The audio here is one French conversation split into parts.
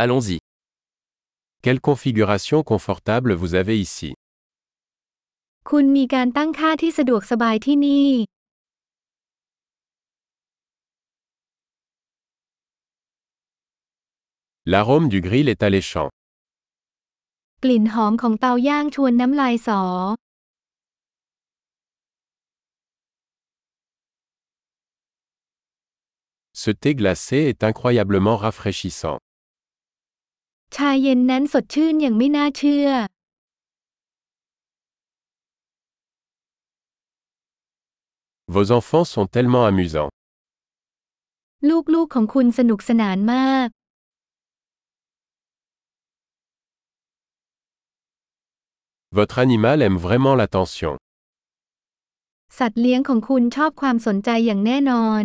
Allons-y. Quelle configuration confortable vous avez ici. คุณมีการตั้งค่าที่สะดวกสบายที่นี่ L'arôme du grill est alléchant. กลิ่นหอมของเตาย่างชวนน้ำลายสอ Ce thé glacé est incroyablement rafraîchissant. ชาเย็นนั้นสดชื่นอย่างไม่น่าเชื่อ Vos enfants sont tellement amusants. ลูกๆของคุณสนุกสนานมาก Votre animal aime vraiment l'attention. สัตว์เลี้ยงของคุณชอบความสนใจอย่างแน่นอน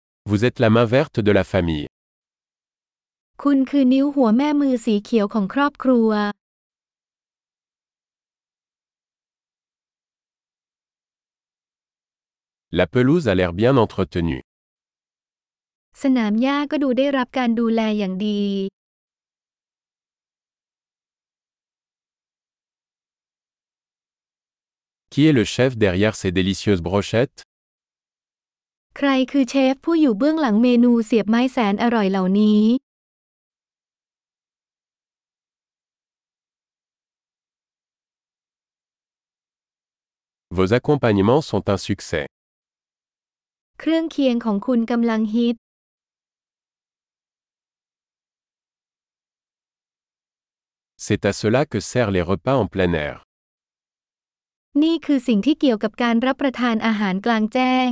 vous êtes la main verte de la famille. คุณคือนิ้วหัวแม่มือสีเขียวของครอบครัว La pelouse a l'air bien entretenue. สนามหญ้าก็ดูได้รับการดูแลอย่างดี Qui est le chef derrière ces délicieuses brochettes ใครคือเชฟผู้อยู่เบื้องหลังเมนูเสียบไม้แสนอร่อยเหล่านี้ Vos accompagnements sont un succès. เครื่องเคียงของคุณกำลังฮิต C'est à cela que servent les repas en plein air. นี่คือสิ่งที่เกี่ยวกับการรับประทานอาหารกลางแจ้ง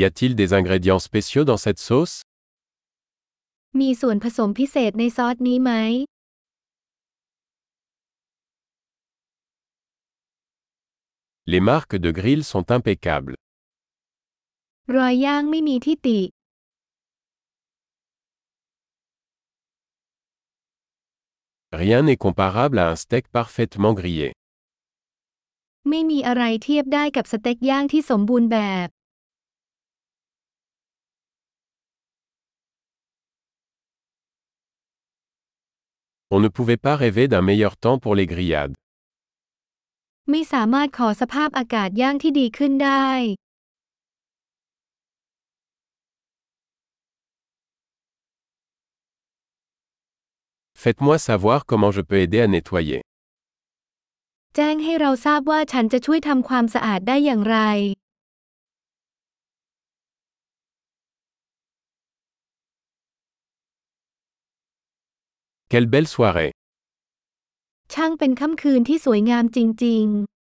Y a-t-il des ingrédients spéciaux dans cette sauce มีส่วนผสมพิเศษในซอสนี้ไหม Les marques de grill sont impeccables. รอยย่างไม่มีที่ติ Rien n'est comparable à un steak parfaitement grillé. ไม่มีอะไรเทียบได้กับสเต็กย่างที่สมบูรณ์แบบ On ne pouvait pas rêver d'un meilleur temps pour les grillades. ไม่สามารถขอสภาพอากาศย่างที่ดีขึ้นได้ Faites-moi savoir comment je peux aider à nettoyer. แจ้งให้เราทราบว่าฉันจะช่วยทำความสะอาดได้อย่างไร Quelle belle soirée ช่างเป็นค่ำคืนที่สวยงามจริง ๆ